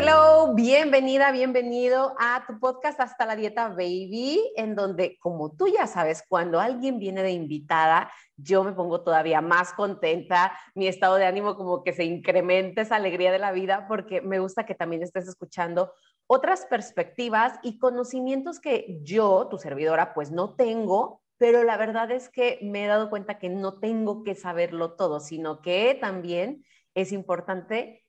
Hello, bienvenida, bienvenido a tu podcast Hasta la Dieta Baby, en donde, como tú ya sabes, cuando alguien viene de invitada, yo me pongo todavía más contenta, mi estado de ánimo como que se incrementa esa alegría de la vida, porque me gusta que también estés escuchando otras perspectivas y conocimientos que yo, tu servidora, pues no tengo, pero la verdad es que me he dado cuenta que no tengo que saberlo todo, sino que también es importante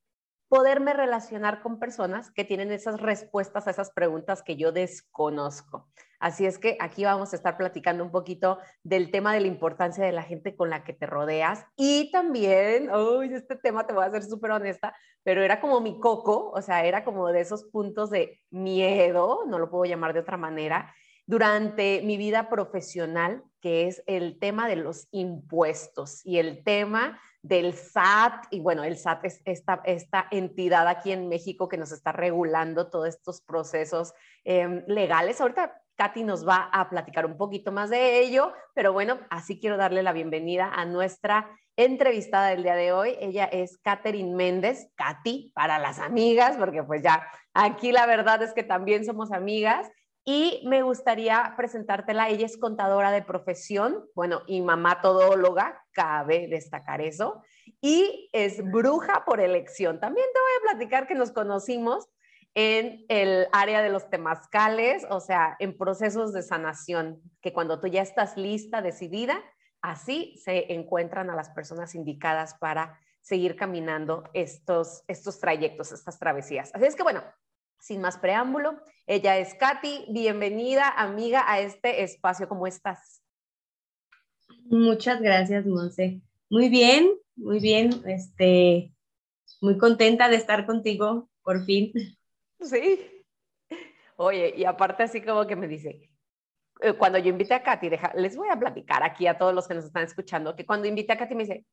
poderme relacionar con personas que tienen esas respuestas a esas preguntas que yo desconozco. Así es que aquí vamos a estar platicando un poquito del tema de la importancia de la gente con la que te rodeas y también, uy, este tema te voy a ser súper honesta, pero era como mi coco, o sea, era como de esos puntos de miedo, no lo puedo llamar de otra manera, durante mi vida profesional, que es el tema de los impuestos y el tema del SAT, y bueno, el SAT es esta, esta entidad aquí en México que nos está regulando todos estos procesos em, legales. Ahorita Katy nos va a platicar un poquito más de ello, pero bueno, así quiero darle la bienvenida a nuestra entrevistada del día de hoy. Ella es Catherine Méndez, Katy, para las amigas, porque pues ya aquí la verdad es que también somos amigas. Y me gustaría presentártela. Ella es contadora de profesión, bueno, y mamá todóloga, cabe destacar eso. Y es bruja por elección. También te voy a platicar que nos conocimos en el área de los temazcales, o sea, en procesos de sanación, que cuando tú ya estás lista, decidida, así se encuentran a las personas indicadas para seguir caminando estos, estos trayectos, estas travesías. Así es que bueno, sin más preámbulo, ella es Katy. Bienvenida, amiga, a este espacio. ¿Cómo estás? Muchas gracias, Monse. Muy bien, muy bien. Este, muy contenta de estar contigo, por fin. Sí. Oye, y aparte así como que me dice, eh, cuando yo invité a Katy, deja, les voy a platicar aquí a todos los que nos están escuchando, que cuando invité a Katy me dice,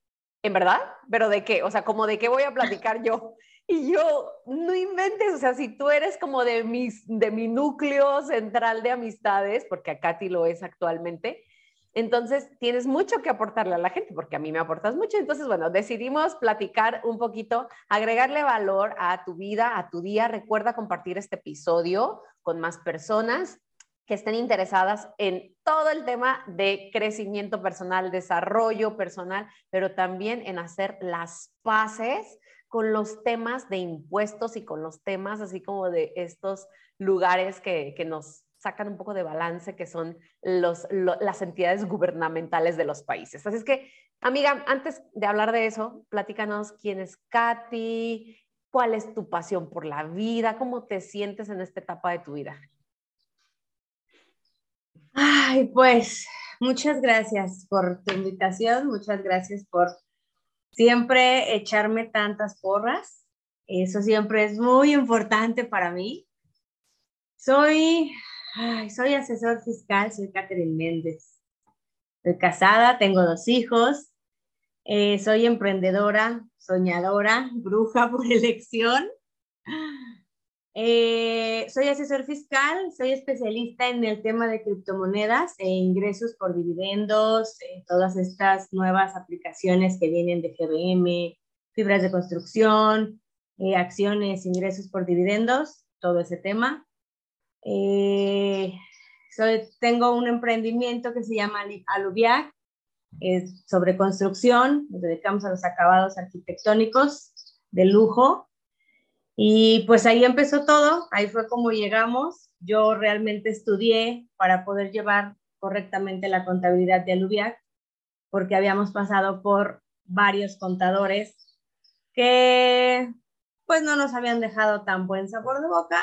¿en verdad? ¿Pero de qué? O sea, como de qué voy a platicar yo. Y yo, no inventes, o sea, si tú eres como de, mis, de mi núcleo central de amistades, porque a Katy lo es actualmente, entonces tienes mucho que aportarle a la gente, porque a mí me aportas mucho. Entonces, bueno, decidimos platicar un poquito, agregarle valor a tu vida, a tu día. Recuerda compartir este episodio con más personas que estén interesadas en todo el tema de crecimiento personal, desarrollo personal, pero también en hacer las paces con los temas de impuestos y con los temas así como de estos lugares que, nos sacan un poco de balance, que son los, las entidades gubernamentales de los países. Así es que, amiga, antes de hablar de eso, platícanos quién es Katy, cuál es tu pasión por la vida, cómo te sientes en esta etapa de tu vida. Ay, pues muchas gracias por tu invitación, muchas gracias por siempre echarme tantas porras. Eso siempre es muy importante para mí. Soy, soy asesor fiscal, soy Catherine Méndez. Estoy casada, tengo dos hijos, eh, soy emprendedora, soñadora, bruja por elección. Eh, soy asesor fiscal, soy especialista en el tema de criptomonedas e ingresos por dividendos, eh, todas estas nuevas aplicaciones que vienen de GBM, fibras de construcción, eh, acciones, ingresos por dividendos, todo ese tema. Soy, tengo un emprendimiento que se llama Aluviac, es sobre construcción, nos dedicamos a los acabados arquitectónicos de lujo y pues ahí empezó todo, ahí fue como llegamos. Yo realmente estudié para poder llevar correctamente la contabilidad de Aluviac, porque habíamos pasado por varios contadores que pues no nos habían dejado tan buen sabor de boca.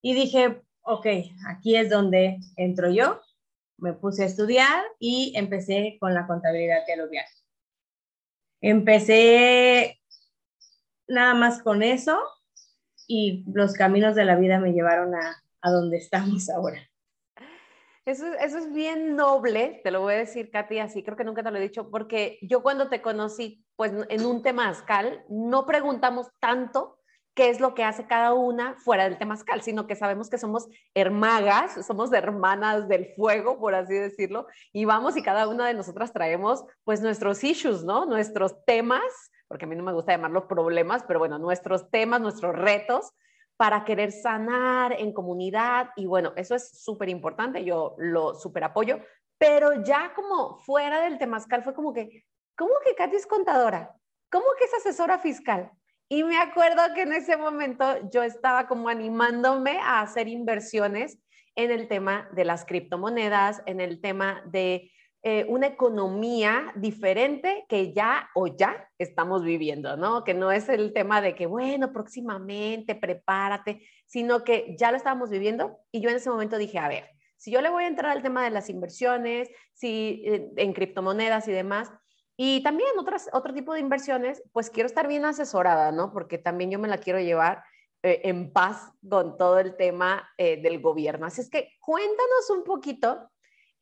Y dije, ok, aquí es donde entro yo. Me puse a estudiar y empecé con la contabilidad de Aluviac. Empecé nada más con eso y los caminos de la vida me llevaron a, a donde estamos ahora. Eso, eso, es bien noble, te lo voy a decir, Katy, así creo que nunca te lo he dicho, porque yo cuando te conocí, pues en un temazcal, no preguntamos tanto qué es lo que hace cada una fuera del temazcal, sino que sabemos que somos hermagas, somos hermanas del fuego, por así decirlo, y vamos y cada una de nosotras traemos pues nuestros issues, ¿no? Nuestros temas, porque a mí no me gusta llamarlos problemas, pero bueno, nuestros temas, nuestros retos, para querer sanar en comunidad y bueno, eso es súper importante, yo lo súper apoyo, pero ya como fuera del temazcal fue como que, ¿cómo que Katy es contadora? ¿Cómo que es asesora fiscal? Y me acuerdo que en ese momento yo estaba como animándome a hacer inversiones en el tema de las criptomonedas, en el tema de eh, una economía diferente que ya o ya estamos viviendo, ¿no? Que no es el tema de que, bueno, próximamente, prepárate, sino que ya lo estábamos viviendo y yo en ese momento dije, a ver, si yo le voy a entrar al tema de las inversiones, si eh, en criptomonedas y demás, y también otras, otro tipo de inversiones, pues quiero estar bien asesorada, ¿no? Porque también yo me la quiero llevar eh, en paz con todo el tema del gobierno. Así es que cuéntanos un poquito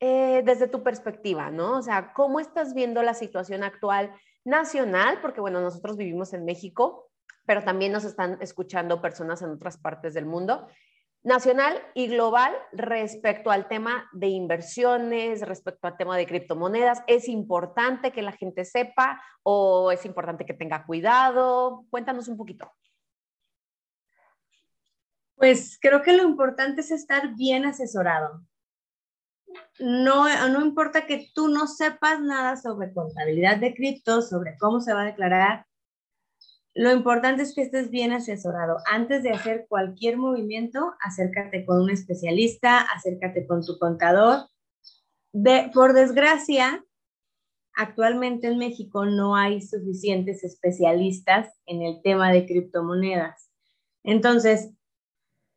eh, desde tu perspectiva, ¿no? O sea, ¿cómo estás viendo la situación actual nacional? Porque, bueno, nosotros vivimos en México, pero también nos están escuchando personas en otras partes del mundo. Nacional y global respecto al tema de inversiones, respecto al tema de criptomonedas. ¿Es importante que la gente sepa o es importante que tenga cuidado? Cuéntanos un poquito. Pues creo que lo importante es estar bien asesorado no, no importa que tú no sepas nada sobre contabilidad de cripto, sobre cómo se va a declarar, lo importante es que estés bien asesorado. Antes de hacer cualquier movimiento, acércate con un especialista, acércate con tu contador. De, por desgracia, actualmente en México no hay suficientes especialistas en el tema de criptomonedas. Entonces,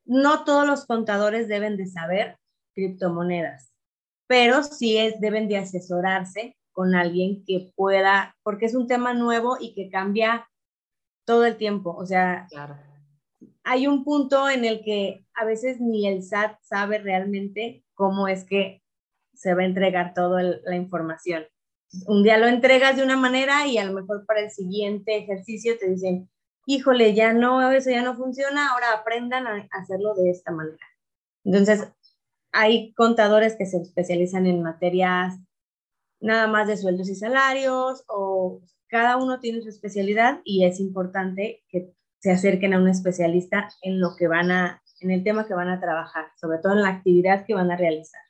no todos los contadores deben de saber criptomonedas pero sí es, deben de asesorarse con alguien que pueda, porque es un tema nuevo y que cambia todo el tiempo. O sea, hay un punto en el que a veces ni el SAT sabe realmente cómo es que se va a entregar toda la información. Un día lo entregas de una manera y a lo mejor para el siguiente ejercicio te dicen, híjole, ya no, eso ya no funciona, ahora aprendan a hacerlo de esta manera. Entonces, hay contadores que se especializan en materias nada más de sueldos y salarios o cada uno tiene su especialidad y es importante que se acerquen a un especialista en lo que van a, en el tema que van a trabajar, sobre todo en la actividad que van a realizar.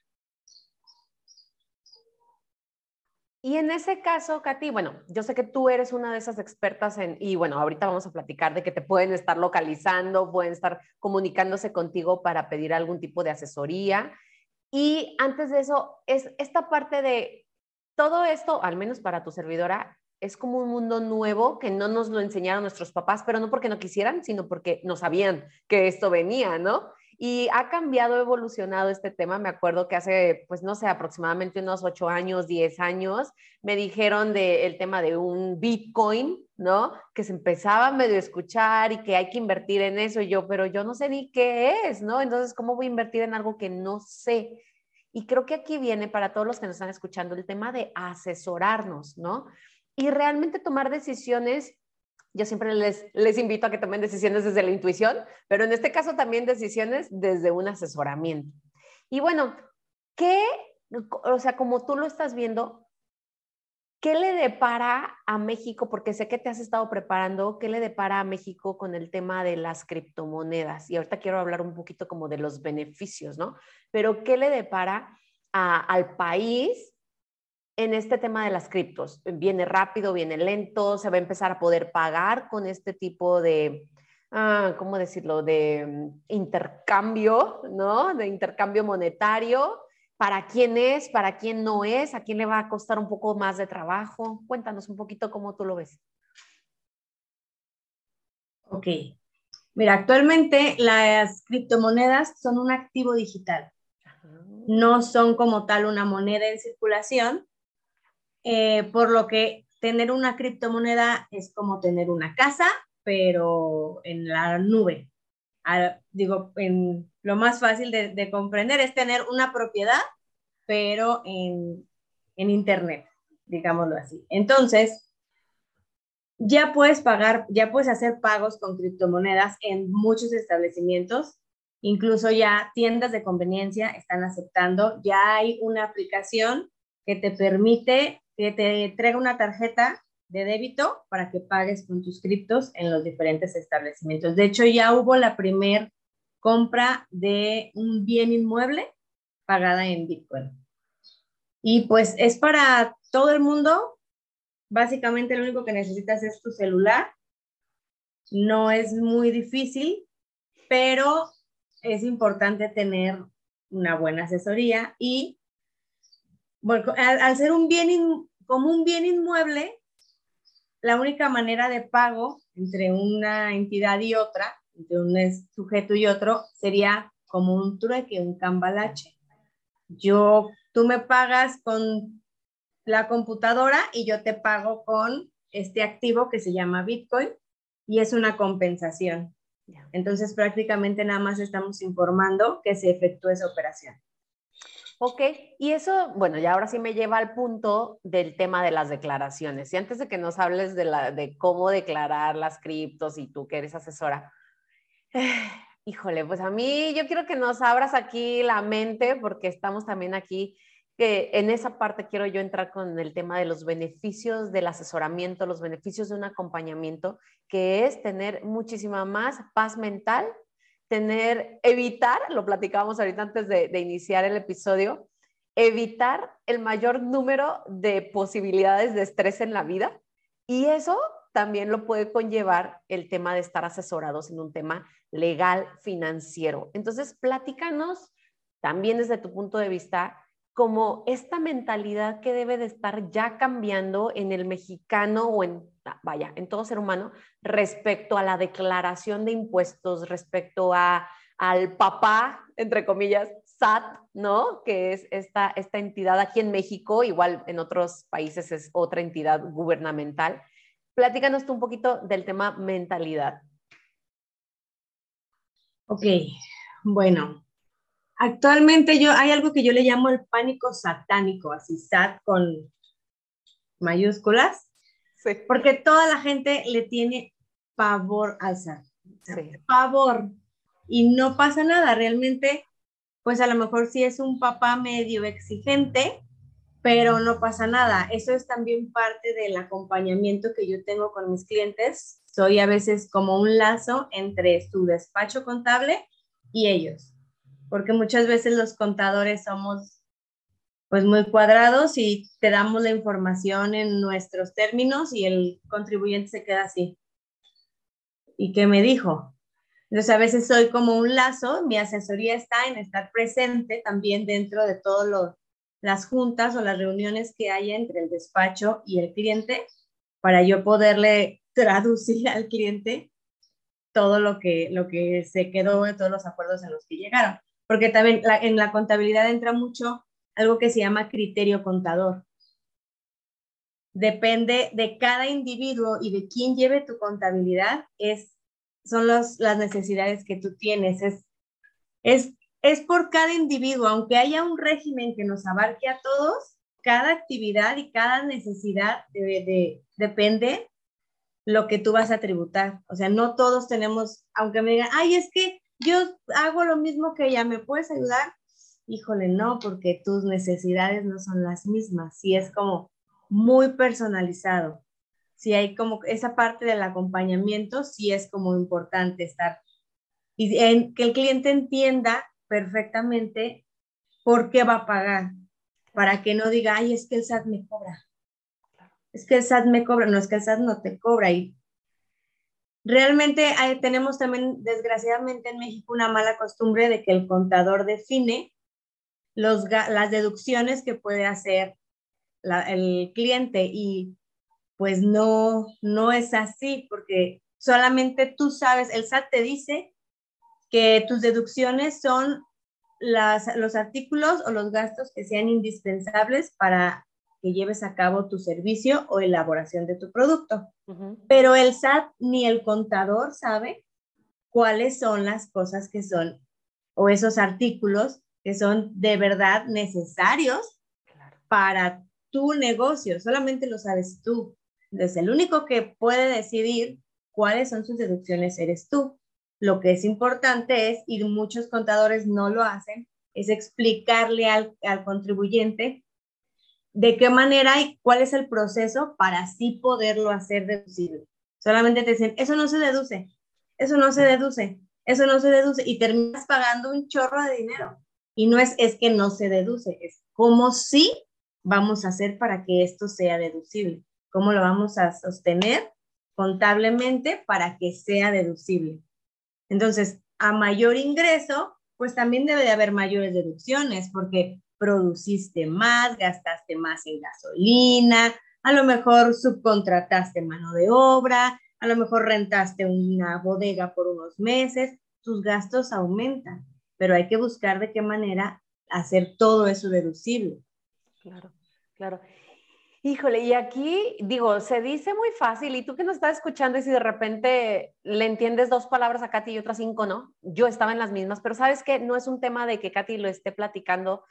Y en ese caso, Katy, bueno, yo sé que tú eres una de esas expertas en, y bueno, ahorita vamos a platicar de que te pueden estar localizando, pueden estar comunicándose contigo para pedir algún tipo de asesoría. Y antes de eso, es esta parte de todo esto, al menos para tu servidora, es como un mundo nuevo que no nos lo enseñaron nuestros papás, pero no porque no quisieran, sino porque no sabían que esto venía, ¿no? Y ha cambiado, evolucionado este tema. Me acuerdo que hace, pues no sé, aproximadamente unos ocho años, diez años, me dijeron del tema de un Bitcoin, ¿no? Que se empezaba a medio escuchar y que hay que invertir en eso. Y yo, pero yo no sé ni qué es, ¿no? Entonces, ¿cómo voy a invertir en algo que no sé? Y creo que aquí viene para todos los que nos están escuchando el tema de asesorarnos, ¿no? Y realmente tomar decisiones yo siempre les, les invito a que tomen decisiones desde la intuición, pero en este caso también decisiones desde un asesoramiento. Y bueno, ¿qué, o sea, como tú lo estás viendo, ¿qué le depara a México? Porque sé que te has estado preparando, ¿qué le depara a México con el tema de las criptomonedas? Y ahorita quiero hablar un poquito como de los beneficios, ¿no? Pero ¿qué le depara al país en este tema de las criptos? ¿Viene rápido, viene lento? ¿Se va a empezar a poder pagar con este tipo de, ah, ¿cómo decirlo?, de intercambio, ¿no? De intercambio monetario. ¿Para quién es? ¿Para quién no es? ¿A quién le va a costar un poco más de trabajo? Cuéntanos un poquito cómo tú lo ves. Ok. Mira, actualmente las criptomonedas son un activo digital. No son como tal una moneda en circulación, eh, por lo que tener una criptomoneda es como tener una casa, pero en la nube. digo, lo más fácil de, comprender es tener una propiedad, pero en, en Internet, digámoslo así. Entonces, ya puedes pagar, ya puedes hacer pagos con criptomonedas en muchos establecimientos, incluso ya tiendas de conveniencia están aceptando, ya hay una aplicación que te permite que te entregue una tarjeta de débito para que pagues con tus criptos en los diferentes establecimientos. De hecho, ya hubo la primer compra de un bien inmueble pagada en Bitcoin. Y pues es para todo el mundo. Básicamente lo único que necesitas es tu celular. No es muy difícil, pero es importante tener una buena asesoría y bueno, al, ser un bien como un bien inmueble, la única manera de pago entre una entidad y otra, entre un sujeto y otro, sería como un trueque, un cambalache. Yo, tú me pagas con la computadora y yo te pago con este activo que se llama Bitcoin y es una compensación. Entonces prácticamente nada más estamos informando que se efectúe esa operación. Ok, y eso, bueno, ya ahora sí me lleva al punto del tema de las declaraciones. Y antes de que nos hables de, la, de cómo declarar las criptos y tú que eres asesora, híjole, pues a mí yo quiero que nos abras aquí la mente porque estamos también aquí, que en esa parte quiero yo entrar con el tema de los beneficios del asesoramiento, los beneficios de un acompañamiento, que es tener muchísima más paz mental tener, evitar, lo platicábamos ahorita antes de, iniciar el episodio, evitar el mayor número de posibilidades de estrés en la vida y eso también lo puede conllevar el tema de estar asesorados en un tema legal financiero. Entonces, platícanos también desde tu punto de vista como esta mentalidad que debe de estar ya cambiando en el mexicano o en, vaya, en todo ser humano respecto a la declaración de impuestos, respecto a, al papá, entre comillas, SAT, ¿no? Que es esta, esta entidad aquí en México, igual en otros países es otra entidad gubernamental. Platícanos tú un poquito del tema mentalidad. Ok, bueno, Actualmente yo, hay algo que yo le llamo el pánico satánico, así SAT con mayúsculas, porque toda la gente le tiene pavor al SAT. Pavor. Y no pasa nada, realmente, pues a lo mejor sí es un papá medio exigente, pero no pasa nada. Eso es también parte del acompañamiento que yo tengo con mis clientes. Soy a veces como un lazo entre su despacho contable y ellos porque muchas veces los contadores somos pues muy cuadrados y te damos la información en nuestros términos y el contribuyente se queda así. ¿Y qué me dijo? Entonces a veces soy como un lazo, mi asesoría está en estar presente también dentro de todas las juntas o las reuniones que haya entre el despacho y el cliente para yo poderle traducir al cliente todo lo que, lo que se quedó de todos los acuerdos en los que llegaron porque también en la contabilidad entra mucho algo que se llama criterio contador. Depende de cada individuo y de quién lleve tu contabilidad, es, son las necesidades que tú tienes. Es, es, es por cada individuo, aunque haya un régimen que nos abarque a todos, cada actividad y cada necesidad de, depende lo que tú vas a tributar. O sea, no todos tenemos, aunque me digan, ay, es que yo hago lo mismo que ella, ¿me puedes ayudar? Híjole, no, porque tus necesidades no son las mismas. Sí, es como muy personalizado. Sí, hay como esa parte del acompañamiento, sí es como importante estar y en, que el cliente entienda perfectamente por qué va a pagar, para que no diga, ay, es que el SAT me cobra. Es que el SAT me cobra, no es que el SAT no te cobra y Realmente tenemos también, desgraciadamente en México, una mala costumbre de que el contador define los, las deducciones que puede hacer el cliente y pues no, no es así porque solamente tú sabes, el SAT te dice que tus deducciones son las, los artículos o los gastos que sean indispensables para que lleves a cabo tu servicio o elaboración de tu producto. Pero el SAT ni el contador sabe cuáles son las cosas que son o esos artículos que son de verdad necesarios para tu negocio. Solamente lo sabes tú. Entonces, el único que puede decidir cuáles son sus deducciones eres tú. Lo que es importante es, y muchos contadores no lo hacen, es explicarle al, al contribuyente de qué manera y cuál es el proceso para así poderlo hacer deducible. Solamente te dicen, eso no se deduce, eso no se deduce, eso no se deduce y terminas pagando un chorro de dinero. Y no es, es que no se deduce, es como si vamos a hacer para que esto sea deducible, cómo lo vamos a sostener contablemente para que sea deducible. Entonces, a mayor ingreso, pues también debe de haber mayores deducciones porque produciste más, gastaste más en gasolina, a lo mejor subcontrataste mano de obra, a lo mejor rentaste una bodega por unos meses, tus gastos aumentan, pero hay que buscar de qué manera hacer todo eso deducible. Claro, claro. Híjole, y aquí digo, se dice muy fácil, y tú que nos estás escuchando y si de repente le entiendes dos palabras a Katy y otras cinco no, yo estaba en las mismas, pero sabes que no es un tema de que Katy lo esté platicando,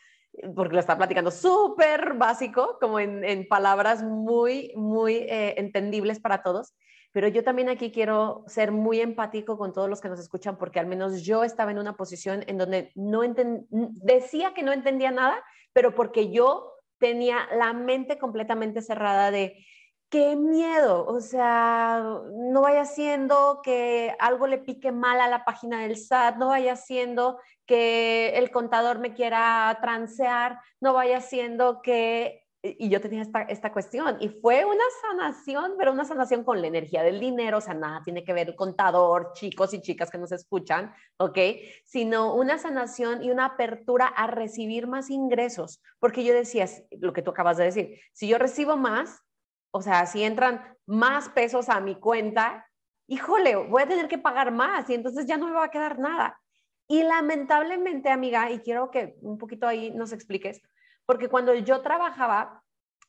porque lo está platicando súper básico, como en, palabras muy, muy eh, entendibles para todos, pero yo también aquí quiero ser muy empático con todos los que nos escuchan, porque al menos yo estaba en una posición en donde no decía que no entendía nada, pero porque yo tenía la mente completamente cerrada de qué miedo, o sea, no vaya siendo que algo le pique mal a la página del SAT, no vaya siendo que el contador me quiera transear, no vaya siendo que y yo tenía esta, esta, cuestión y fue una sanación, pero una sanación con la energía del dinero, o sea, nada tiene que ver contador, chicos y chicas que nos escuchan, ¿ok? Sino una sanación y una apertura a recibir más ingresos, porque yo decía, lo que tú acabas de decir, si yo recibo más, o sea, si entran más pesos a mi cuenta, híjole, voy a tener que pagar más y entonces ya no me va a quedar nada. Y lamentablemente, amiga, y quiero que un poquito ahí nos expliques, porque cuando yo trabajaba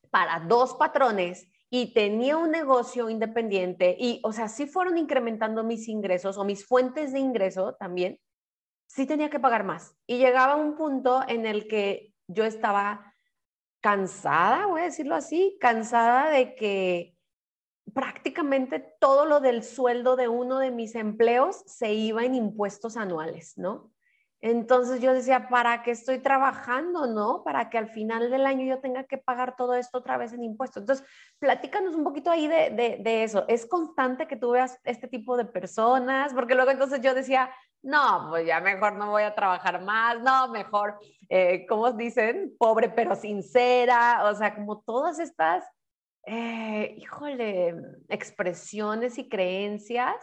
para dos patrones y tenía un negocio independiente y, o sea, sí fueron incrementando mis ingresos o mis fuentes de ingreso también, sí tenía que pagar más. Y llegaba un punto en el que yo estaba cansada, voy a decirlo así, cansada de que prácticamente todo lo del sueldo de uno de mis empleos se iba en impuestos anuales, ¿no? Entonces yo decía, ¿para qué estoy trabajando, no? Para que al final del año yo tenga que pagar todo esto otra vez en impuestos. Entonces, platícanos un poquito ahí de, eso. ¿Es constante que tú veas este tipo de personas? Porque luego entonces yo decía, no, pues ya mejor no voy a trabajar más, no, mejor, eh, ¿cómo dicen? Pobre pero sincera, o sea, como todas estas, eh, híjole, expresiones y creencias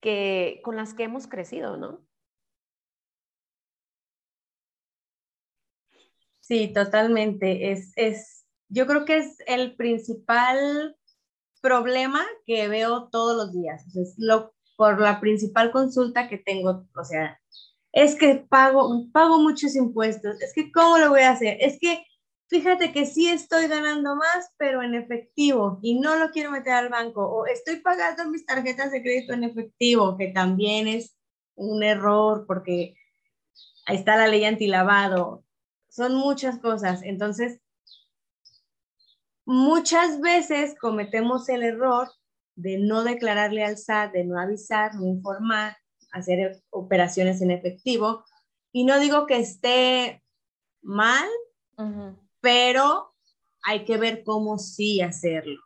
que, con las que hemos crecido, ¿no? Sí, totalmente. Es, es, yo creo que es el principal problema que veo todos los días. Es lo, por la principal consulta que tengo, o sea, es que pago, pago muchos impuestos, es que ¿cómo lo voy a hacer? Es que fíjate que sí estoy ganando más, pero en efectivo y no lo quiero meter al banco, o estoy pagando mis tarjetas de crédito en efectivo, que también es un error porque ahí está la ley antilavado son muchas cosas. Entonces, muchas veces cometemos el error de no declararle al SAT, de no avisar, no informar, hacer operaciones en efectivo. Y no digo que esté mal, pero hay que ver cómo sí hacerlo.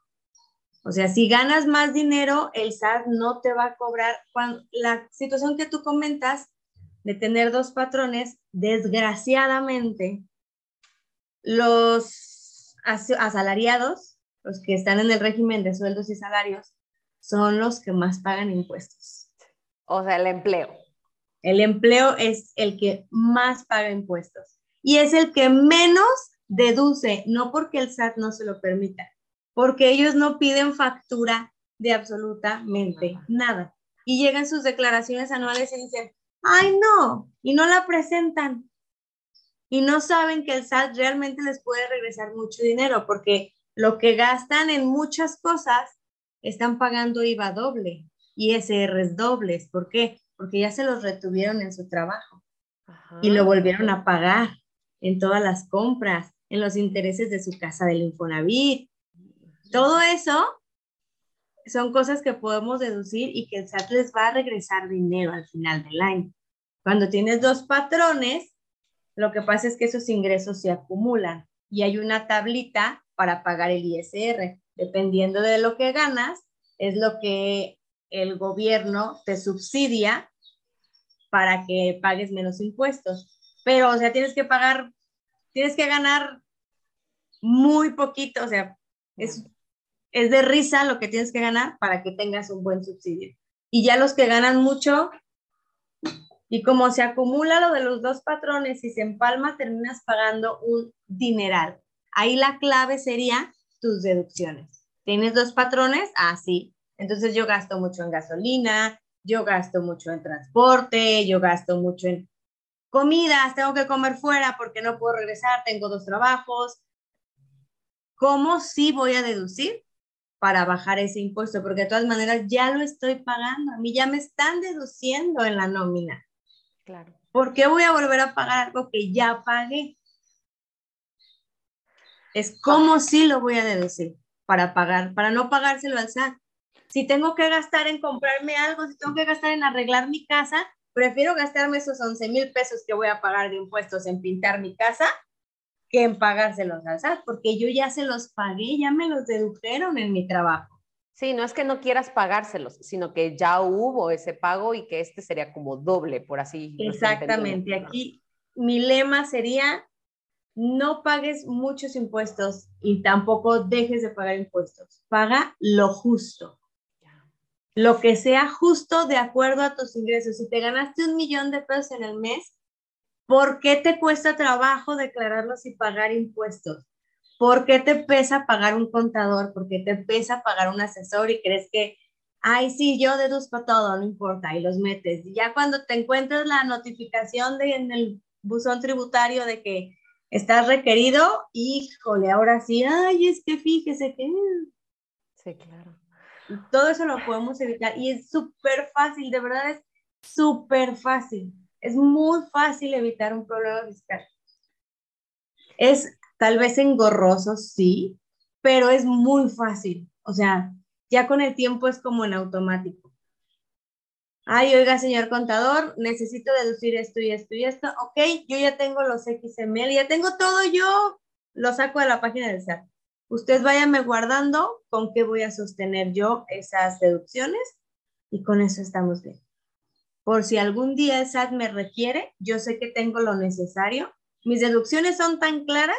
O sea, si ganas más dinero, el SAT no te va a cobrar. Cuando, la situación que tú comentas de tener dos patrones, desgraciadamente, los asalariados, los que están en el régimen de sueldos y salarios, son los que más pagan impuestos. O sea, el empleo. El empleo es el que más paga impuestos y es el que menos deduce, no porque el SAT no se lo permita, porque ellos no piden factura de absolutamente nada. Y llegan sus declaraciones anuales y dicen, ay no, y no la presentan. Y no saben que el SAT realmente les puede regresar mucho dinero porque lo que gastan en muchas cosas están pagando IVA doble y SRs dobles. ¿Por qué? porque ya se los retuvieron en su trabajo y lo volvieron a pagar en todas las compras, en los intereses de su casa del Infonavit. Todo eso son cosas que podemos deducir y que el SAT les va a regresar dinero al final del año. Cuando tienes dos patrones, lo que pasa es que esos ingresos se acumulan y hay una tablita para pagar el ISR. Dependiendo de lo que ganas, es lo que el gobierno te subsidia para que pagues menos impuestos. Pero, o sea, tienes que pagar, tienes que ganar muy poquito, o sea, es, es de risa lo que tienes que ganar para que tengas un buen subsidio. Y ya los que ganan mucho, y como se acumula lo de los dos patrones y se empalma, terminas pagando un dineral. Ahí la clave sería tus deducciones. ¿Tienes dos patrones? Ah, sí. Entonces yo gasto mucho en gasolina, yo gasto mucho en transporte, yo gasto mucho en comidas, tengo que comer fuera porque no puedo regresar, tengo dos trabajos. ¿Cómo sí voy a deducir? Para bajar ese impuesto, porque de todas maneras ya lo estoy pagando, a mí ya me están deduciendo en la nómina. Claro. ¿Por qué voy a volver a pagar algo que ya pagué? Es como si lo voy a deducir para pagar, para no pagárselo al SAT. Si tengo que gastar en comprarme algo, si tengo que gastar en arreglar mi casa, prefiero gastarme esos 11 mil pesos que voy a pagar de impuestos en pintar mi casa que en pagárselos al SAT, porque yo ya se los pagué, ya me los dedujeron en mi trabajo. Sí, no es que no quieras pagárselos, sino que ya hubo ese pago y que este sería como doble, por así Exactamente. Aquí mi lema sería, no pagues muchos impuestos y tampoco dejes de pagar impuestos. Paga lo justo. Lo que sea justo de acuerdo a tus ingresos. Si te ganaste un millón de pesos en el mes, ¿Por qué te cuesta trabajo declararlos y pagar impuestos? ¿Por qué te pesa pagar un contador? ¿Por qué te pesa pagar un asesor y crees que, ay, sí, yo deduzco todo, no importa, y los metes? Y ya cuando te encuentras la notificación de, en el buzón tributario de que estás requerido, híjole, ahora sí, ay, es que fíjese que... Sí, claro. Todo eso lo podemos evitar y es súper fácil, de verdad es súper fácil. Es muy fácil evitar un problema fiscal. Es tal vez engorroso, sí, pero es muy fácil. O sea, ya con el tiempo es como en automático. Ay, oiga, señor contador, necesito deducir esto y esto y esto. Ok, yo ya tengo los XML, ya tengo todo, yo lo saco de la página del SAT. Usted váyame guardando con qué voy a sostener yo esas deducciones y con eso estamos bien por si algún día el SAT me requiere, yo sé que tengo lo necesario. Mis deducciones son tan claras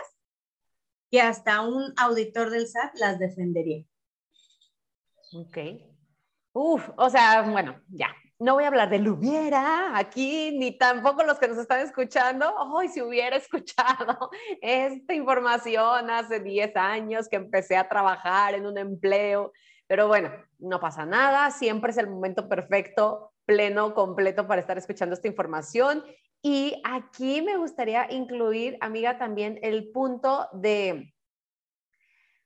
que hasta un auditor del SAT las defendería. Ok. Uf, o sea, bueno, ya. No voy a hablar de hubiera aquí, ni tampoco los que nos están escuchando. Hoy si hubiera escuchado esta información hace 10 años que empecé a trabajar en un empleo, pero bueno, no pasa nada, siempre es el momento perfecto pleno, completo para estar escuchando esta información. Y aquí me gustaría incluir, amiga, también el punto de,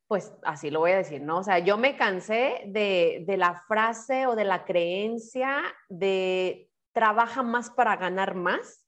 pues así lo voy a decir, ¿no? O sea, yo me cansé de, de la frase o de la creencia de trabaja más para ganar más,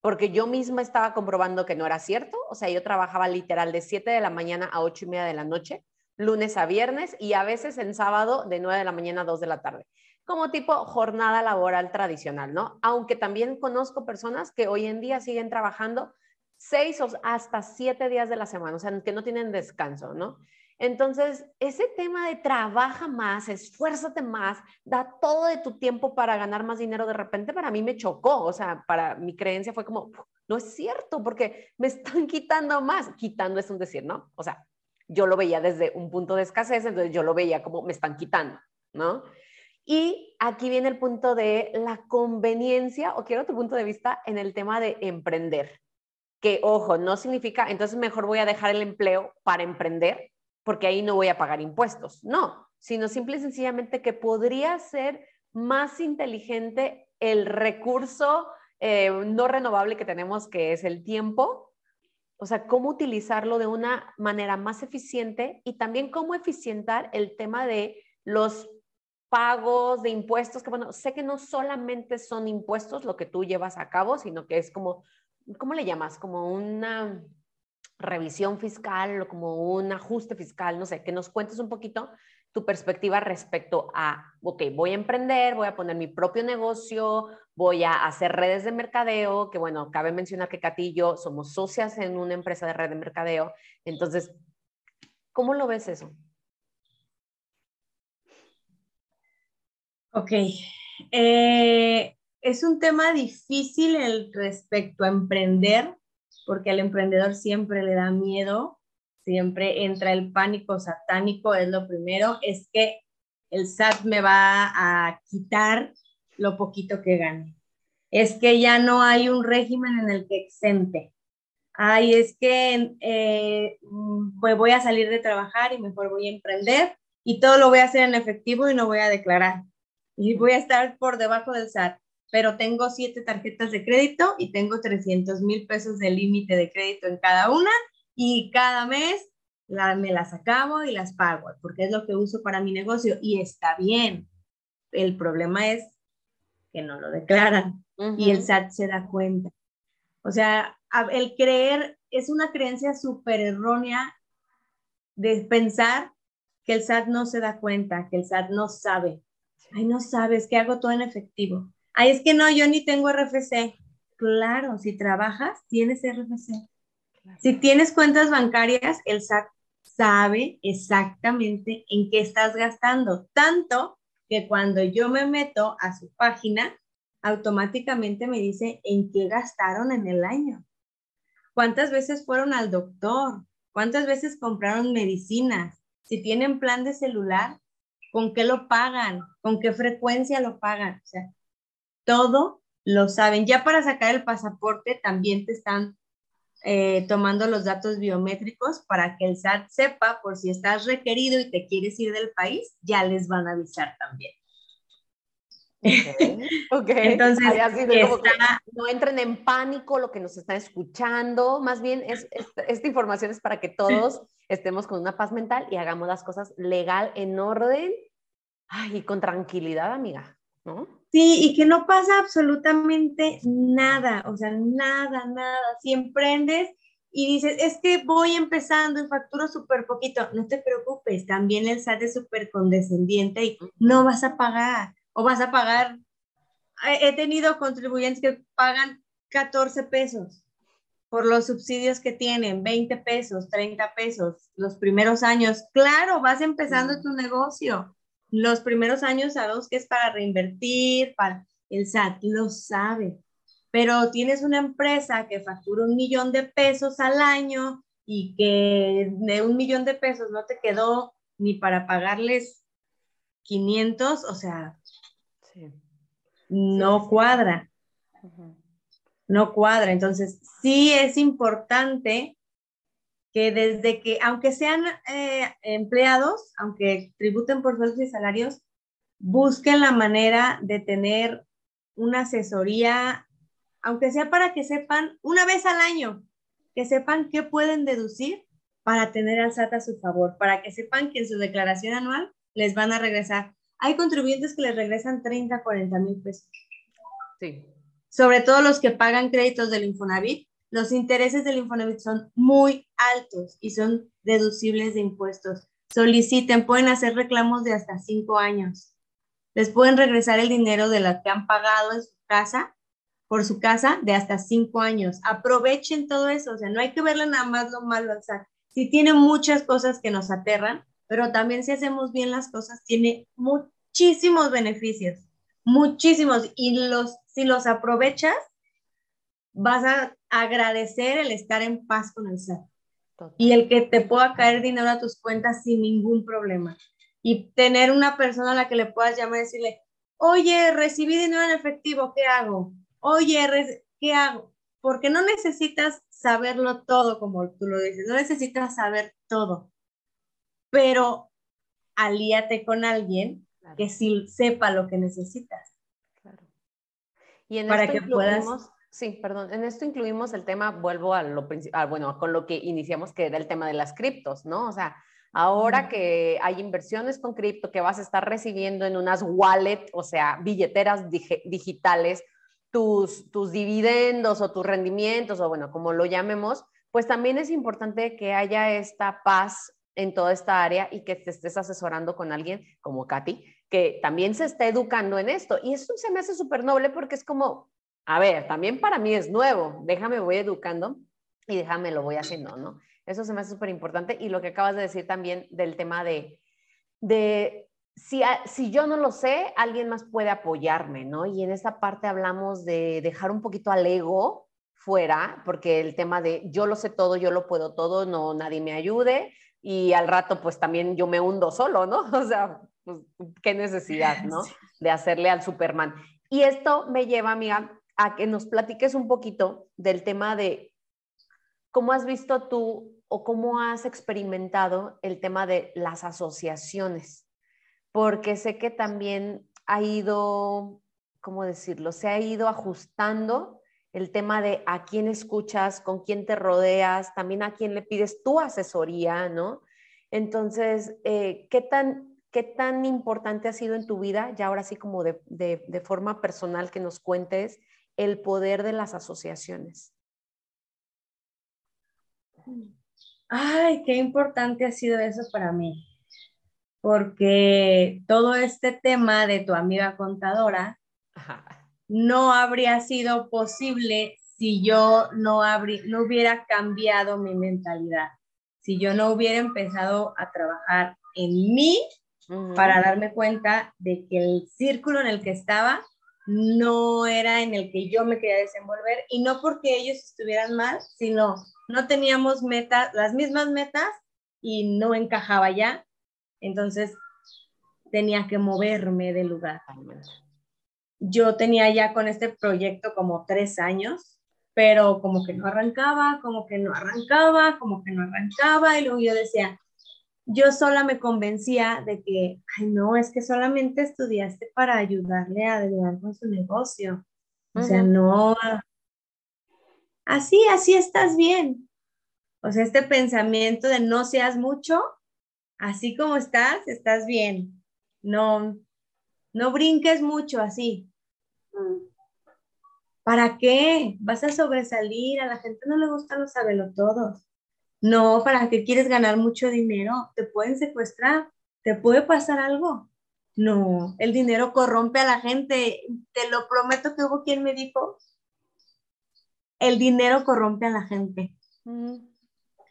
porque yo misma estaba comprobando que no era cierto. O sea, yo trabajaba literal de 7 de la mañana a 8 y media de la noche, lunes a viernes y a veces en sábado de 9 de la mañana a 2 de la tarde como tipo jornada laboral tradicional, ¿no? Aunque también conozco personas que hoy en día siguen trabajando seis o hasta siete días de la semana, o sea, que no tienen descanso, ¿no? Entonces, ese tema de trabaja más, esfuérzate más, da todo de tu tiempo para ganar más dinero, de repente para mí me chocó, o sea, para mi creencia fue como, no es cierto, porque me están quitando más, quitando es un decir, ¿no? O sea, yo lo veía desde un punto de escasez, entonces yo lo veía como me están quitando, ¿no? Y aquí viene el punto de la conveniencia, o quiero tu punto de vista en el tema de emprender. Que, ojo, no significa, entonces mejor voy a dejar el empleo para emprender, porque ahí no voy a pagar impuestos. No, sino simple y sencillamente que podría ser más inteligente el recurso eh, no renovable que tenemos, que es el tiempo. O sea, cómo utilizarlo de una manera más eficiente y también cómo eficientar el tema de los pagos de impuestos, que bueno, sé que no solamente son impuestos lo que tú llevas a cabo, sino que es como, ¿cómo le llamas? Como una revisión fiscal o como un ajuste fiscal, no sé, que nos cuentes un poquito tu perspectiva respecto a, ok, voy a emprender, voy a poner mi propio negocio, voy a hacer redes de mercadeo, que bueno, cabe mencionar que Katy y yo somos socias en una empresa de red de mercadeo. Entonces, ¿cómo lo ves eso? Ok. Eh, es un tema difícil el respecto a emprender, porque al emprendedor siempre le da miedo, siempre entra el pánico satánico, es lo primero, es que el SAT me va a quitar lo poquito que gane. Es que ya no hay un régimen en el que exente. Ay, es que eh, voy a salir de trabajar y mejor voy a emprender y todo lo voy a hacer en efectivo y no voy a declarar. Y voy a estar por debajo del SAT pero tengo siete tarjetas de crédito y tengo 300 mil pesos de límite de crédito en cada una y cada mes me las acabo y las pago porque es lo que uso para mi negocio y está bien. El problema es que no lo declaran y el SAT se da cuenta. O sea, el creer es una creencia súper errónea de pensar que el SAT no se da cuenta, que el SAT no sabe. Ay, no sabes que hago todo en efectivo. Ay, es que no, yo ni tengo RFC. Claro, si trabajas, tienes RFC. Si tienes cuentas bancarias, el SAT sabe exactamente en qué estás gastando. Tanto que cuando yo me meto a su página, automáticamente me dice en qué gastaron en el año. ¿Cuántas veces fueron al doctor? ¿Cuántas veces compraron medicinas? Si tienen plan de celular, ¿con qué lo pagan? ¿Con qué frecuencia lo pagan? O sea, todo lo saben. Ya para sacar el pasaporte también te están eh, tomando los datos biométricos para que el SAT sepa por si estás requerido y te quieres ir del país, ya les van a avisar también. Ok, Entonces, no entren en pánico lo que nos están escuchando, más bien es, esta información es para que todos estemos con una paz mental y hagamos las cosas legal, en orden y con tranquilidad, amiga, ¿no? Sí, y que no pasa absolutamente nada, o sea, nada, nada. Si emprendes y dices, es que voy empezando y facturo súper poquito, no te preocupes, también el SAT es súper condescendiente y no vas a pagar, o vas a pagar, he tenido contribuyentes que pagan 14 pesos por los subsidios que tienen, 20 pesos, 30 pesos, los primeros años. Claro, vas empezando tu negocio. Los primeros años sabemos que es para reinvertir, para el SAT lo sabe, pero tienes una empresa que factura un millón de pesos al año y que de un millón de pesos no te quedó ni para pagarles 500, o sea, no cuadra. No cuadra. Entonces, sí es importante que desde que, aunque sean eh, empleados, aunque tributen por sueldos y salarios, busquen la manera de tener una asesoría, aunque sea para que sepan una vez al año, que sepan qué pueden deducir para tener al SAT a su favor, para que sepan que en su declaración anual les van a regresar. Hay contribuyentes que les regresan 30, 40 mil pesos. Sí. Sobre todo los que pagan créditos del Infonavit, los intereses del Infonavit son muy altos y son deducibles de impuestos. Soliciten, pueden hacer reclamos de hasta cinco años. Les pueden regresar el dinero de lo que han pagado en su casa, por su casa, de hasta cinco años. Aprovechen todo eso, o sea, no hay que verle nada más lo malo al SAT. Sí tiene muchas cosas que nos aterran, pero también si hacemos bien las cosas, tiene muchísimos beneficios, muchísimos. Y los, si los aprovechas, vas a agradecer el estar en paz con el SAT y el que te pueda caer dinero a tus cuentas sin ningún problema. Y tener una persona a la que le puedas llamar y decirle, oye, recibí dinero en efectivo, ¿qué hago? Oye, ¿qué hago? Porque no necesitas saberlo todo, como tú lo dices, no necesitas saber todo, pero alíate con alguien que sí sepa lo que necesitas. Claro. Y en para que puedas Sí, perdón. En esto incluimos el tema, vuelvo a lo principal, bueno, con lo que iniciamos, que era el tema de las criptos, ¿no? O sea, Ahora que hay inversiones con cripto, que vas a estar recibiendo en unas wallet, o sea, billeteras digitales, tus, tus dividendos o tus rendimientos, o bueno, como lo llamemos, pues también es importante que haya esta paz en toda esta área y que te estés asesorando con alguien como Katy, que también se está educando en esto. Y eso se me hace súper noble porque es como, a ver, también para mí es nuevo, déjame, voy educando y déjame, lo voy haciendo, ¿no? Eso se me hace súper importante. Y lo que acabas de decir también del tema de, de si, si yo no lo sé, alguien más puede apoyarme, ¿no? Y en esta parte hablamos de dejar un poquito al ego fuera, porque el tema de yo lo sé todo, yo lo puedo todo, no, nadie me ayude, y al rato pues también yo me hundo solo, ¿no? O sea, pues, qué necesidad, ¿no? De hacerle al Superman. Y esto me lleva, amiga, a que nos platiques un poquito del tema de cómo has visto tú o cómo has experimentado el tema de las asociaciones, porque sé que también ha ido, ¿cómo decirlo? Se ha ido ajustando el tema de a quién escuchas, con quién te rodeas, también a quién le pides tu asesoría, ¿no? Entonces, eh, ¿qué, tan, ¿qué tan importante ha sido en tu vida, ya ahora sí como de, de forma personal que nos cuentes, el poder de las asociaciones? Ay, qué importante ha sido eso para mí, porque todo este tema de tu amiga contadora no habría sido posible si yo no, no hubiera cambiado mi mentalidad, si yo no hubiera empezado a trabajar en mí para darme cuenta de que el círculo en el que estaba no era en el que yo me quería desenvolver y no porque ellos estuvieran mal, sino no teníamos metas, las mismas metas y no encajaba ya. Entonces tenía que moverme del lugar. Yo tenía ya con este proyecto como tres años, pero como que no arrancaba, como que no arrancaba, como que no arrancaba. Y luego yo decía, yo sola me convencía de que, ay, no, es que solamente estudiaste para ayudarle a ayudar con su negocio. O sea, no, así, así estás bien. O sea, este pensamiento de no seas mucho, así como estás, estás bien. No, no brinques mucho así. ¿Para qué? Vas a sobresalir, a la gente no le gustan los todos. No, ¿para qué quieres ganar mucho dinero? Te pueden secuestrar, te puede pasar algo. No, el dinero corrompe a la gente. Te lo prometo que hubo quien me dijo, el dinero corrompe a la gente. Mm.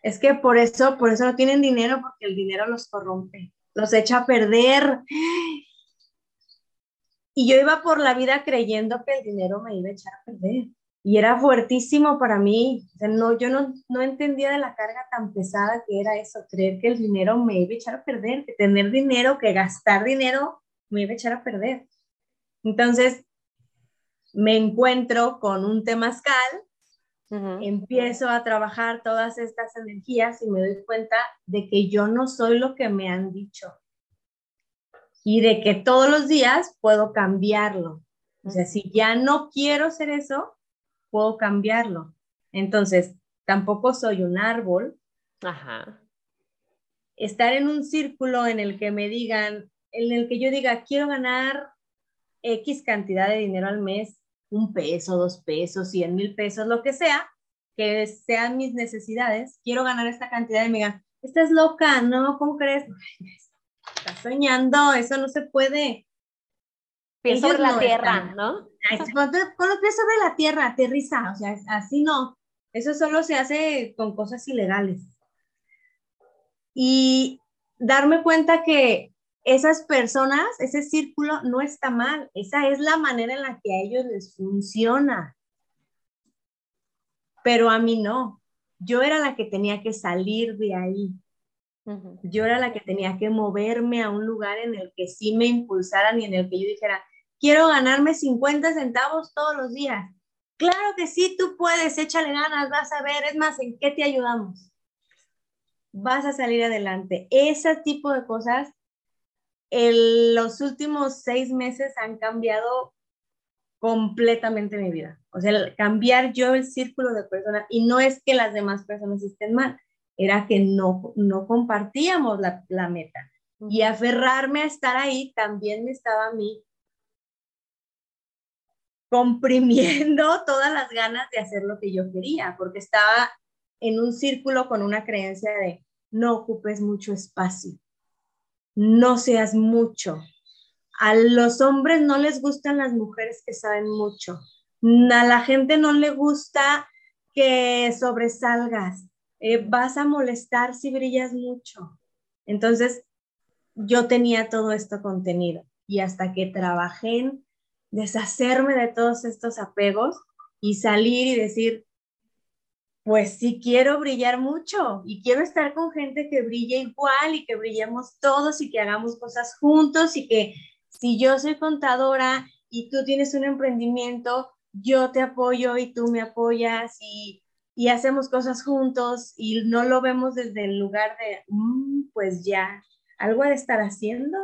Es que por eso, por eso no tienen dinero, porque el dinero los corrompe, los echa a perder. Y yo iba por la vida creyendo que el dinero me iba a echar a perder y era fuertísimo para mí. O sea, no, yo no, no entendía de la carga tan pesada que era eso, creer que el dinero me iba a echar a perder, que tener dinero, que gastar dinero me iba a echar a perder. Entonces, me encuentro con un temazcal, empiezo a trabajar todas estas energías y me doy cuenta de que yo no soy lo que me han dicho y de que todos los días puedo cambiarlo. O sea, si ya no quiero ser eso, puedo cambiarlo. Entonces, tampoco soy un árbol. Ajá. Estar en un círculo en el que me digan, en el que yo diga, quiero ganar X cantidad de dinero al mes, un peso, dos pesos, cien mil pesos, lo que sea, que sean mis necesidades, quiero ganar esta cantidad y me digan, estás loca, ¿no? ¿Cómo crees? Estás soñando, eso no se puede. Pies sobre la tierra, ¿no? Cuando, los pies sobre la tierra, aterriza, o sea, así no. Eso solo se hace con cosas ilegales. Y darme cuenta que esas personas, ese círculo no está mal, esa es la manera en la que a ellos les funciona. Pero a mí no. Yo era la que tenía que salir de ahí. Yo era la que tenía que moverme a un lugar en el que sí me impulsaran y en el que yo dijera, quiero ganarme 50 centavos todos los días. Claro que sí, tú puedes, échale ganas, vas a ver, es más, ¿en qué te ayudamos? Vas a salir adelante. Ese tipo de cosas, en los últimos seis meses han cambiado completamente mi vida. O sea, cambiar yo el círculo de personas, y no es que las demás personas estén mal, era que no, no compartíamos la, la meta. Y aferrarme a estar ahí también me estaba a mí comprimiendo todas las ganas de hacer lo que yo quería, porque estaba en un círculo con una creencia de no ocupes mucho espacio, no seas mucho. A los hombres no les gustan las mujeres que saben mucho. A la gente no le gusta que sobresalgas. Eh, vas a molestar si brillas mucho. Entonces, yo tenía todo esto contenido y hasta que trabajé en deshacerme de todos estos apegos y salir y decir, pues sí quiero brillar mucho y quiero estar con gente que brille igual y que brillemos todos y que hagamos cosas juntos y que si yo soy contadora y tú tienes un emprendimiento, yo te apoyo y tú me apoyas y, hacemos cosas juntos y no lo vemos desde el lugar de, mm, pues ya, algo de estar haciendo,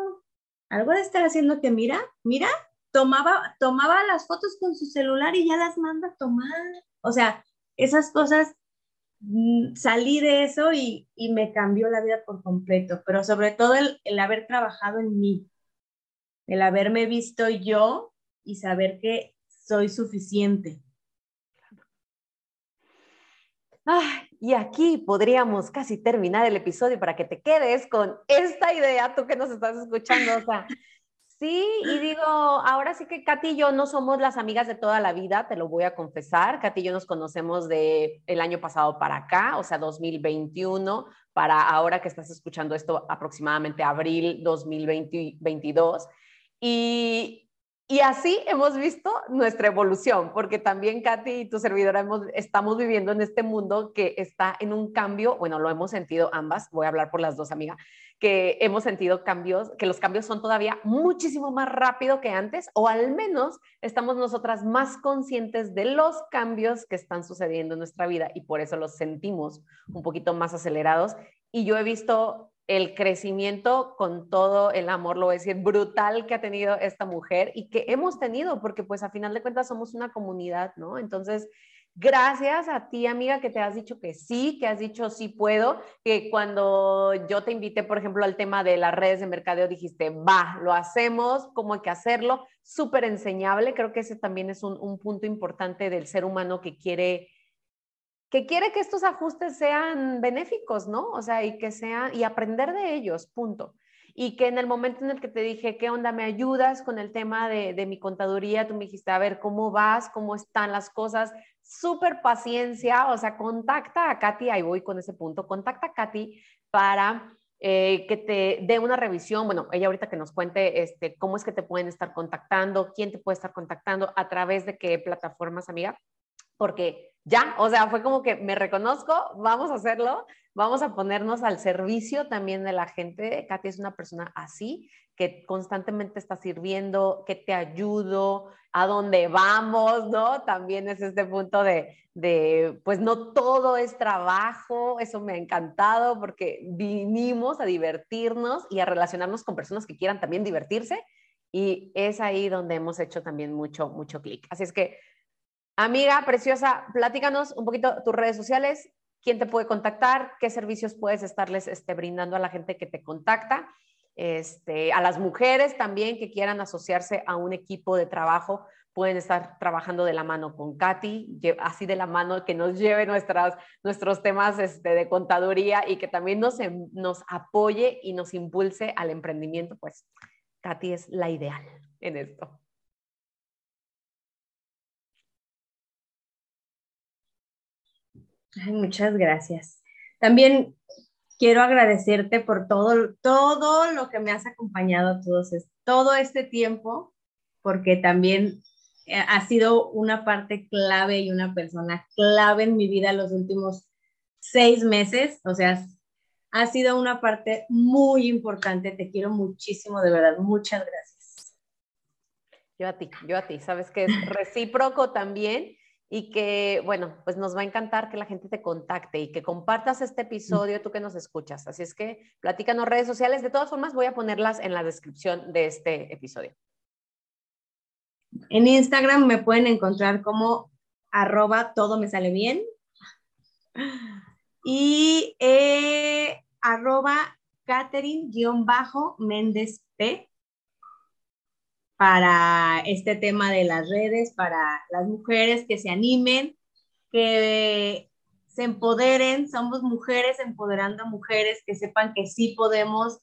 algo de estar haciendo que mira, mira, tomaba, tomaba las fotos con su celular y ya las manda a tomar. O sea, esas cosas, mm, salí de eso y, me cambió la vida por completo, pero sobre todo el, el haber trabajado en mí, el haberme visto yo y saber que soy suficiente. Y aquí podríamos casi terminar el episodio para que te quedes con esta idea, tú que nos estás escuchando. O sea, Sí, y digo, ahora sí que Katy y yo no somos las amigas de toda la vida, te lo voy a confesar. Katy y yo nos conocemos de el año pasado para acá, o sea, 2021, para ahora que estás escuchando esto, aproximadamente abril 2022. Y, y así hemos visto nuestra evolución, porque también Katy y tu servidora estamos viviendo en este mundo que está en un cambio, bueno, lo hemos sentido ambas, voy a hablar por las dos amigas, que hemos sentido cambios, que los cambios son todavía muchísimo más rápido que antes, o al menos estamos nosotras más conscientes de los cambios que están sucediendo en nuestra vida y por eso los sentimos un poquito más acelerados. Y yo he visto el crecimiento con todo el amor, lo voy a decir, brutal que ha tenido esta mujer y que hemos tenido, porque pues a final de cuentas somos una comunidad, ¿no? Entonces, Gracias a ti, amiga, que te has dicho que sí, que has dicho sí puedo, que cuando yo te invité, por ejemplo, al tema de las redes de mercadeo, dijiste, va, lo hacemos, cómo hay que hacerlo, súper enseñable. Creo que ese también es un, un, punto importante del ser humano que quiere, que quiere que estos ajustes sean benéficos, ¿no? O sea, y que sean, y aprender de ellos, punto y que en el momento en el que te dije, ¿qué onda? ¿Me ayudas con el tema de, de, mi contaduría? Tú me dijiste, a ver, ¿cómo vas? ¿Cómo están las cosas? súper paciencia, o sea, contacta a Katy, ahí voy con ese punto, contacta a Katy para eh, que te dé una revisión, bueno, ella ahorita que nos cuente este, cómo es que te pueden estar contactando, quién te puede estar contactando, a través de qué plataformas, amiga, porque ya, o sea, fue como que me reconozco, vamos a hacerlo, vamos a ponernos al servicio también de la gente. Katy es una persona así, que constantemente está sirviendo, que te ayudo, a dónde vamos, ¿no? También es este punto de, de, pues no todo es trabajo, eso me ha encantado porque vinimos a divertirnos y a relacionarnos con personas que quieran también divertirse y es ahí donde hemos hecho también mucho, mucho clic. Así es que Amiga preciosa, platícanos un poquito tus redes sociales, quién te puede contactar, qué servicios puedes estarles este, brindando a la gente que te contacta, este, a las mujeres también que quieran asociarse a un equipo de trabajo, pueden estar trabajando de la mano con Katy, así de la mano que nos lleve nuestras, nuestros temas este, de contaduría y que también nos, em, nos apoye y nos impulse al emprendimiento, pues Katy es la ideal en esto. Muchas gracias. También quiero agradecerte por todo, todo lo que me has acompañado todo este tiempo, porque también eh, ha sido una parte clave y una persona clave en mi vida los últimos seis meses. O sea, ha sido una parte muy importante. Te quiero muchísimo, de verdad. Muchas gracias. Yo a ti, yo a ti. Sabes que es recíproco también y que, bueno, pues nos va a encantar que la gente te contacte y que compartas este episodio, tú que nos escuchas. Así es que platícanos redes sociales. De todas formas, voy a ponerlas en la descripción de este episodio. En Instagram me pueden encontrar como arroba todo me sale bien. y eh, arroba Catherine-Méndez P para este tema de las redes, para las mujeres que se animen, que se empoderen, somos mujeres empoderando a mujeres, que sepan que sí podemos,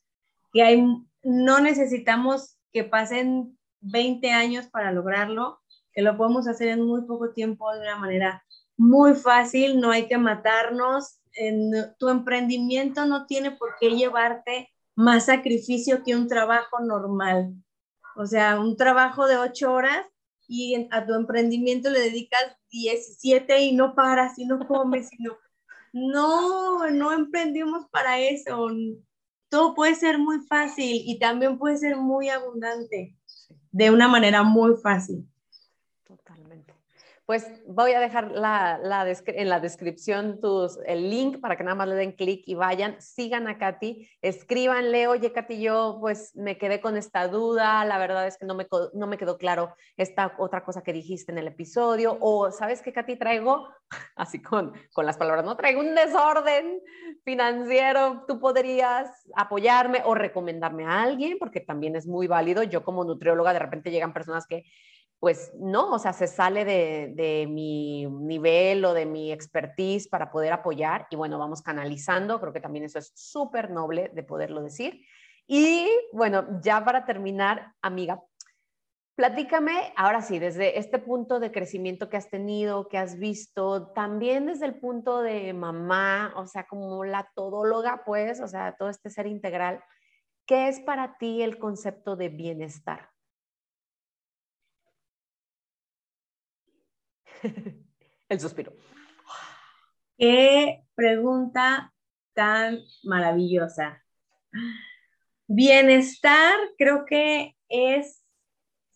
que hay, no necesitamos que pasen 20 años para lograrlo, que lo podemos hacer en muy poco tiempo de una manera muy fácil, no hay que matarnos, tu emprendimiento no tiene por qué llevarte más sacrificio que un trabajo normal. O sea, un trabajo de ocho horas y a tu emprendimiento le dedicas 17 y no paras y no comes, sino no, no emprendimos para eso. Todo puede ser muy fácil y también puede ser muy abundante de una manera muy fácil. Pues voy a dejar en la descripción tus, el link para que nada más le den clic y vayan, sigan a Katy, escríbanle, oye Katy, yo pues me quedé con esta duda, la verdad es que no me, no me quedó claro esta otra cosa que dijiste en el episodio, o sabes qué Katy traigo, así con, con las palabras, no traigo un desorden financiero, tú podrías apoyarme o recomendarme a alguien, porque también es muy válido, yo como nutrióloga de repente llegan personas que pues no, o sea, se sale de, mi nivel o de mi expertise para poder apoyar y bueno, vamos canalizando, creo que también eso es súper noble de poderlo decir. Y bueno, ya para terminar, amiga, platícame ahora sí, desde este punto de crecimiento que has tenido, que has visto, también desde el punto de mamá, o sea, como la todóloga, pues, o sea, todo este ser integral, ¿qué es para ti el concepto de bienestar? El suspiro. Qué pregunta tan maravillosa. Bienestar creo que es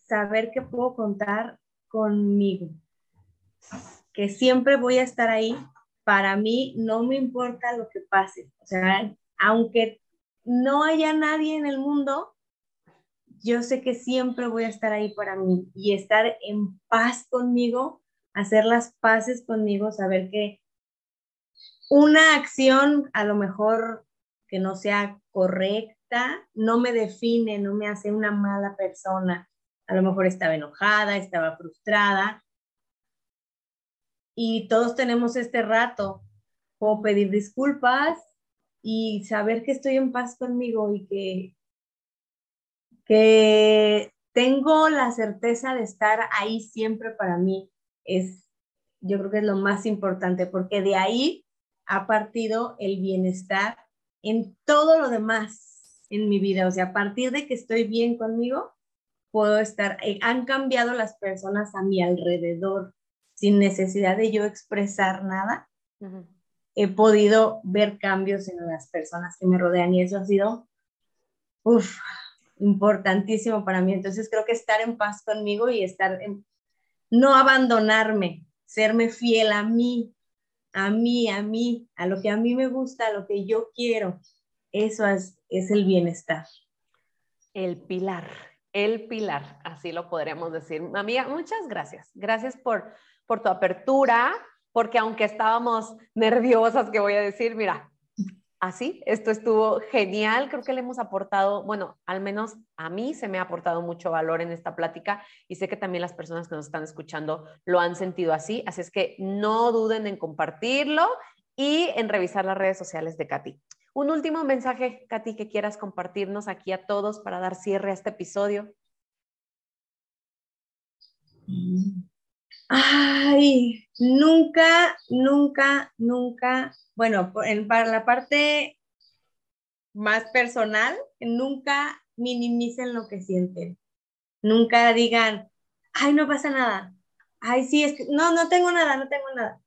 saber que puedo contar conmigo, que siempre voy a estar ahí. Para mí no me importa lo que pase. O sea, aunque no haya nadie en el mundo, yo sé que siempre voy a estar ahí para mí y estar en paz conmigo hacer las paces conmigo, saber que una acción a lo mejor que no sea correcta no me define, no me hace una mala persona. A lo mejor estaba enojada, estaba frustrada. Y todos tenemos este rato. Puedo pedir disculpas y saber que estoy en paz conmigo y que, que tengo la certeza de estar ahí siempre para mí es, yo creo que es lo más importante, porque de ahí ha partido el bienestar en todo lo demás en mi vida. O sea, a partir de que estoy bien conmigo, puedo estar, eh, han cambiado las personas a mi alrededor sin necesidad de yo expresar nada. He podido ver cambios en las personas que me rodean y eso ha sido, uff, importantísimo para mí. Entonces creo que estar en paz conmigo y estar en, no abandonarme, serme fiel a mí, a mí, a mí, a lo que a mí me gusta, a lo que yo quiero. Eso es, es el bienestar. El pilar, el pilar, así lo podríamos decir. Amiga, muchas gracias. Gracias por, por tu apertura, porque aunque estábamos nerviosas, que voy a decir, mira, así. Esto estuvo genial, creo que le hemos aportado, bueno, al menos a mí se me ha aportado mucho valor en esta plática y sé que también las personas que nos están escuchando lo han sentido así, así es que no duden en compartirlo y en revisar las redes sociales de Katy. Un último mensaje, Katy, que quieras compartirnos aquí a todos para dar cierre a este episodio. Ay, nunca, nunca, nunca bueno, en, para la parte más personal, nunca minimicen lo que sienten. Nunca digan, ay, no pasa nada. Ay, sí, es no, no tengo nada, no tengo nada.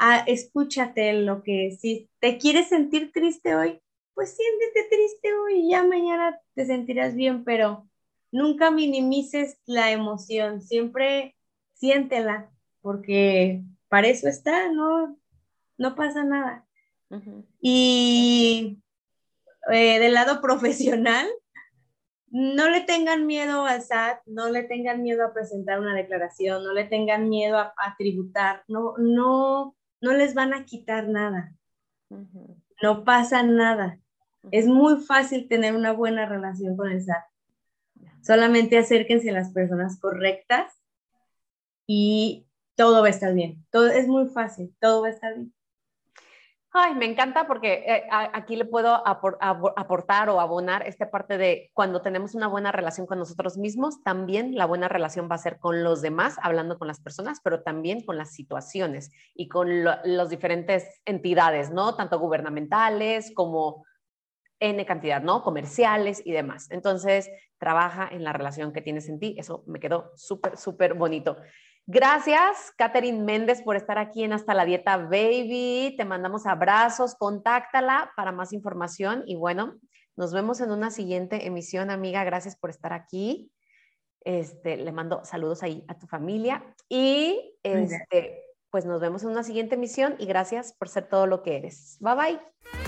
Ah, escúchate lo que, si te quieres sentir triste hoy, pues siéntete triste hoy ya mañana te sentirás bien, pero nunca minimices la emoción, siempre siéntela, porque para eso está, no, no pasa nada. Y eh, del lado profesional, no le tengan miedo al SAT, no le tengan miedo a presentar una declaración, no le tengan miedo a, tributar, no, no, no les van a quitar nada. No pasa nada. Es muy fácil tener una buena relación con el SAT. Solamente acérquense a las personas correctas y todo va a estar bien. Todo es muy fácil, todo va a estar bien. Ay, me encanta porque eh, aquí le puedo aportar o abonar esta parte de cuando tenemos una buena relación con nosotros mismos, también la buena relación va a ser con los demás, hablando con las personas, pero también con las situaciones y con las diferentes entidades, ¿no? Tanto gubernamentales como N cantidad, ¿no? Comerciales y demás. Entonces, trabaja en la relación que tienes en ti. Eso me quedó súper, súper bonito. Gracias, Catherine Méndez, por estar aquí en Hasta la Dieta Baby. Te mandamos abrazos, contáctala para más información y bueno, nos vemos en una siguiente emisión, amiga. Gracias por estar aquí. Este, le mando saludos ahí a tu familia y este, pues nos vemos en una siguiente emisión y gracias por ser todo lo que eres. Bye bye.